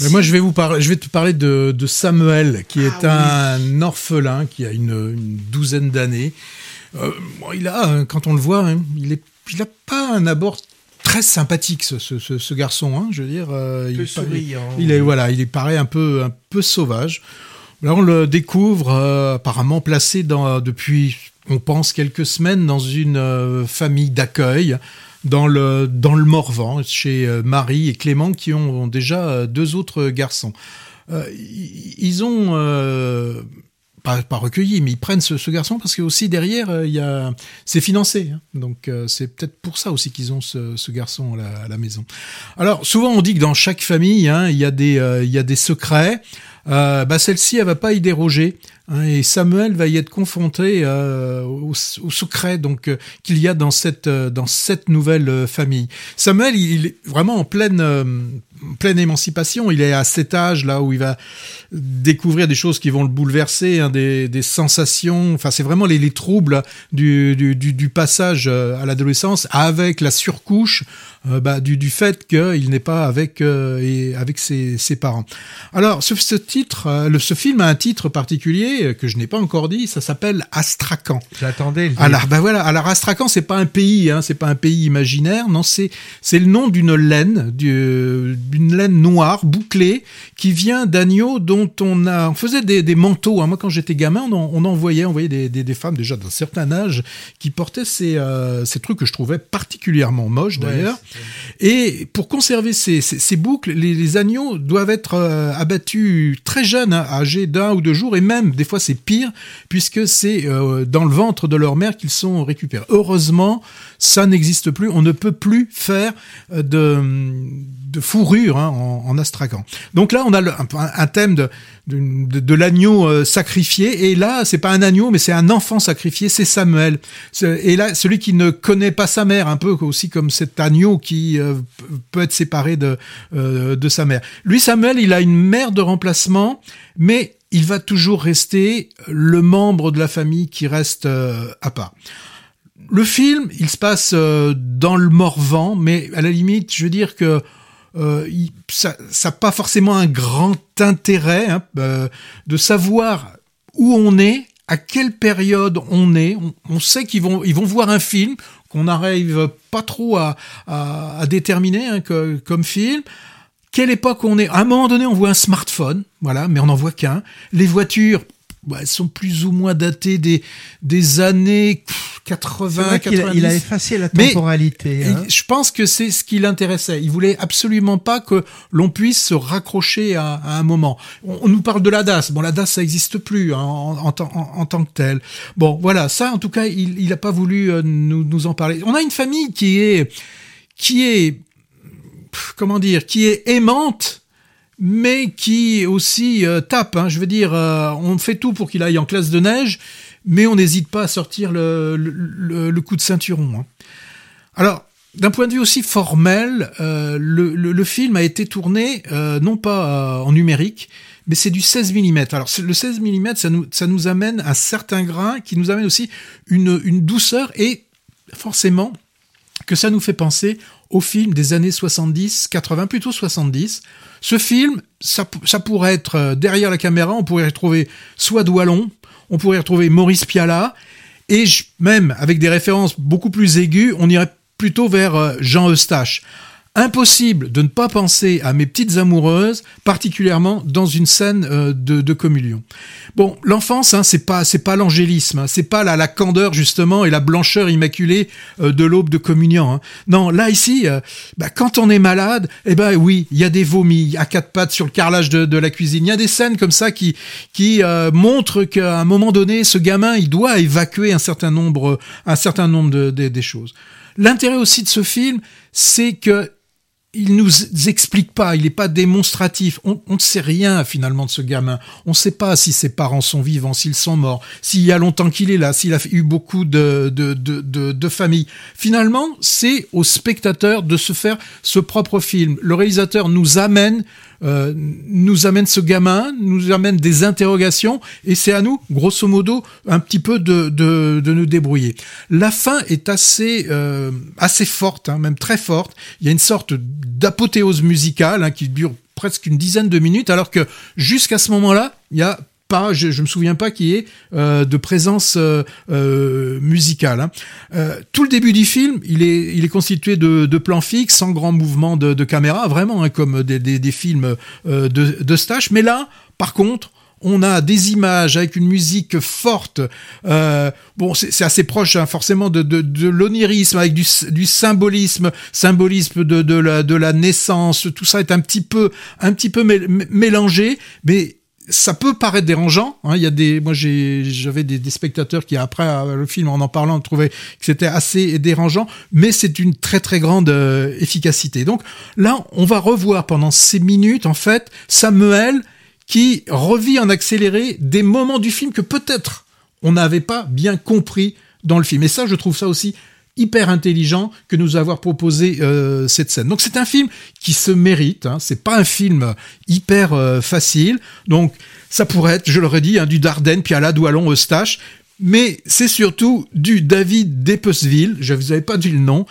Mais moi, je vais vous parler, je vais te parler de, de Samuel, qui est Ah un orphelin qui a une, une douzaine d'années. Euh, bon, il a, hein, quand on le voit, hein, il est, il a pas un abord très sympathique, ce, ce, ce, ce garçon. Hein, je veux dire, euh, il, souriant. il est voilà, il est paraît un peu, un peu sauvage. Là, on le découvre euh, apparemment placé dans, depuis, on pense quelques semaines, dans une euh, famille d'accueil dans le dans le Morvan chez euh, Marie et Clément qui ont, ont déjà euh, deux autres garçons. Euh, ils ont pas, pas recueilli, mais ils prennent ce, ce garçon parce que aussi derrière euh, il y a c'est financé, hein. donc euh, c'est peut-être pour ça aussi qu'ils ont ce, ce garçon à la, à la maison. Alors souvent on dit que dans chaque famille hein, il y a des euh, il y a des secrets. Euh, bah celle-ci elle va pas y déroger hein, et Samuel va y être confronté euh, au, au secret donc euh, qu'il y a dans cette euh, dans cette nouvelle euh, famille. Samuel il, est vraiment en pleine euh, pleine émancipation. Il est à cet âge là où il va découvrir des choses qui vont le bouleverser, hein, des, sensations. Enfin, c'est vraiment les, les troubles du passage euh, à l'adolescence avec la surcouche euh, bah, du, du fait qu'il n'est pas avec euh, et avec ses, ses parents. Alors, ce, ce titre, euh, le, ce film a un titre particulier euh, que je n'ai pas encore dit. Ça s'appelle Astrakhan. J'attendais. Alors, ben voilà. Alors, Astrakhan, c'est pas un pays, hein, c'est pas un pays imaginaire. Non, c'est c'est le nom d'une laine, du- d'une laine noire bouclée qui vient d'agneaux dont on a, on faisait des, des manteaux. hein. Moi, quand j'étais gamin, on en, on en voyait, on voyait des, des, des femmes déjà d'un certain âge qui portaient ces, euh, ces trucs que je trouvais particulièrement moches Ouais, d'ailleurs. Et pour conserver ces, boucles, les, les agneaux doivent être euh, abattus très jeunes, hein, âgés d'un ou deux jours, et même des fois c'est pire, puisque c'est euh, dans le ventre de leur mère qu'ils sont récupérés. Heureusement, ça n'existe plus. On ne peut plus faire euh, de, de fourrure hein, en, en. Donc là, on a le- un, un thème de, de, de- l'agneau euh, sacrifié, et là, c'est pas un agneau, mais c'est un enfant sacrifié, c'est Samuel. Et là, celui qui ne connaît pas sa mère, un peu aussi comme cet agneau qui euh, peut être séparé de, euh, de sa mère. Lui, Samuel, il a une mère de remplacement, mais il va toujours rester le membre de la famille qui reste euh, à part. Le film, il se passe euh, dans le Morvan, mais à la limite, je veux dire que euh, ça n'a pas forcément un grand intérêt hein, euh, de savoir où on est, à quelle période on est. On, sait qu'ils vont, ils vont voir un film qu'on n'arrive pas trop à, à, à déterminer hein, comme film. Quelle époque on est? À un moment donné, on voit un smartphone, voilà, mais on n'en voit qu'un. Les voitures, bah, elles sont plus ou moins datées des, des années pff, C'est 80, vrai qu'il a- 90. il a effacé la temporalité. Hein. je pense que c'est ce qui l'intéressait. Il voulait absolument pas que l'on puisse se raccrocher à, à un moment. On, on nous parle de la DAS. Bon, la DAS, ça existe plus hein, en, en, tant- en- en tant que tel. Bon, voilà. Ça, en tout cas, il, il a pas voulu euh, nous, nous en parler. On a une famille qui est, qui est, comment dire, qui est aimante mais qui aussi euh, tape. hein. Je veux dire, euh, on fait tout pour qu'il aille en classe de neige, mais on n'hésite pas à sortir le, le, le- coup de ceinturon. hein. Alors, d'un point de vue aussi formel, euh, le, le- film a été tourné euh, non pas euh, en numérique, mais c'est du 16 mm. Alors, le 16 mm, ça nous, ça nous amène un certain grain qui nous amène aussi une, une douceur et forcément que ça nous fait penser au film des années 70, 80, plutôt 70. Ce film, ça, pourrait être euh, derrière la caméra, on pourrait retrouver soit Doualon, on pourrait retrouver Maurice Pialat, et même avec des références beaucoup plus aiguës, on irait plutôt vers euh, Jean Eustache. Impossible de ne pas penser à mes petites amoureuses, particulièrement dans une scène euh, de, de communion. Bon, l'enfance, hein, c'est pas c'est pas l'angélisme, hein, c'est pas la, la candeur justement et la blancheur immaculée euh, de l'aube de communion. hein. Non, là ici, euh, bah, quand on est malade, eh ben oui, il y a des vomis à quatre pattes sur le carrelage de, de la cuisine. Il y a des scènes comme ça qui qui montrent qu'à un moment donné, ce gamin, il doit évacuer un certain nombre un certain nombre de, de- des choses. L'intérêt aussi de ce film, c'est que il nous explique pas, il n'est pas démonstratif. On ne sait rien finalement de ce gamin. On ne sait pas si ses parents sont vivants, s'ils sont morts, s'il y a longtemps qu'il est là, s'il a eu beaucoup de, de, de. Finalement, c'est au spectateur de se faire ce propre film. Le réalisateur nous amène, euh, nous amène ce gamin, nous amène des interrogations, et c'est à nous, grosso modo, un petit peu de, de, de nous débrouiller. La fin est assez, euh, assez forte, hein, même très forte. Il y a une sorte d'apothéose musicale hein, qui dure presque une dizaine de minutes, alors que jusqu'à ce moment-là, il y a je, je me souviens pas qu'il y ait euh, de présence euh, euh, musicale. Hein. Euh, tout le début du film, il est, il est constitué de, de plans fixes, sans grand mouvement de, de caméra, vraiment hein, comme des, des, des films euh, de, de Stache. Mais là, par contre, on a des images avec une musique forte. Euh, bon, c'est assez proche hein, forcément de, de, de l'onirisme, avec du, du, symbolisme, symbolisme de, de, la, de la naissance. Tout ça est un petit peu, un petit peu mélangé, mais ça peut paraître dérangeant. Hein. Il y a des, moi j'avais des, spectateurs qui après euh, le film en en parlant trouvaient que c'était assez dérangeant, mais c'est une très très grande euh, efficacité. Donc là, on va revoir pendant ces minutes en fait Samuel qui revit en accéléré des moments du film que peut-être on n'avait pas bien compris dans le film. Et ça, je trouve ça aussi hyper intelligent que nous avoir proposé euh, cette scène. Donc c'est un film qui se mérite. Hein, c'est pas un film hyper euh, facile. Donc ça pourrait être, je l'aurais dit, hein, du Dardenne, puis à la Doualon, Eustache. Mais c'est surtout du David Depesville, je vous avais pas dit le nom,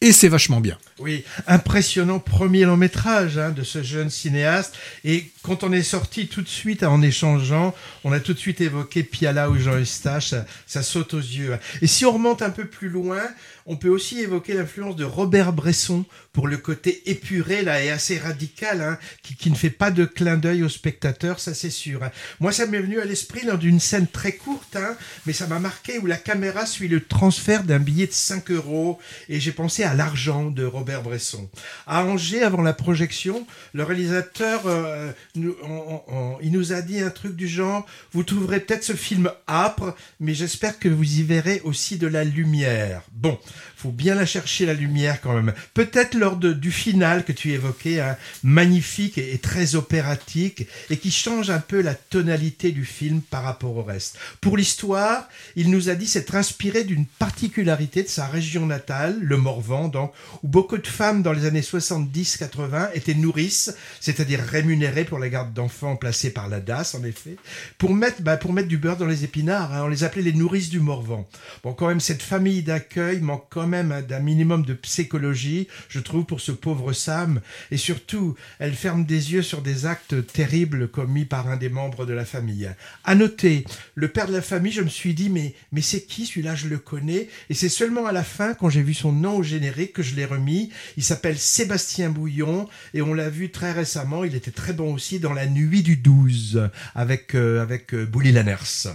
et c'est vachement bien. Oui, impressionnant premier long métrage hein, de ce jeune cinéaste. Et quand on est sorti tout de suite en échangeant, on a tout de suite évoqué Piala ou Jean Eustache, ça, saute aux yeux. Et si on remonte un peu plus loin, on peut aussi évoquer l'influence de Robert Bresson pour le côté épuré là et assez radical, hein, qui, qui, ne fait pas de clin d'œil au spectateur, ça c'est sûr. Hein. Moi, ça m'est venu à l'esprit lors d'une scène très courte, hein, mais ça m'a marqué où la caméra suit le transfert d'un billet de 5 euros et j'ai pensé à l'argent de Robert Bresson. À Angers, avant la projection, le réalisateur, euh, nous, il nous a dit un truc du genre, vous trouverez peut-être ce film âpre, mais j'espère que vous y verrez aussi de la lumière. Bon, faut bien la chercher la lumière quand même. Peut-être lors du final que tu évoquais, hein, magnifique et, et, très opératique, et qui change un peu la tonalité du film par rapport au reste. Pour l'histoire, il nous a dit s'être inspiré d'une particularité de sa région natale, le Morvan, donc, où beaucoup de femmes dans les années 70-80 étaient nourrices, c'est-à-dire rémunérées pour la garde d'enfants placés par la DAS, en effet, pour mettre, bah, pour mettre du beurre dans les épinards. Hein, on les appelait les nourrices du Morvan. Bon, quand même, cette famille d'accueil manque quand même d'un minimum de psychologie, je trouve, pour ce pauvre Sam. Et surtout, elle ferme des yeux sur des actes terribles commis par un des membres de la famille. À noter, le père de la famille, je me suis dit, mais, mais c'est qui celui-là? Je le connais. Et c'est seulement à la fin, quand j'ai vu son nom au générique, que je l'ai remis. Il s'appelle Sébastien Bouillon et on l'a vu très récemment. Il était très bon aussi dans La Nuit du 12 avec, euh, avec euh, Bouli Lanners.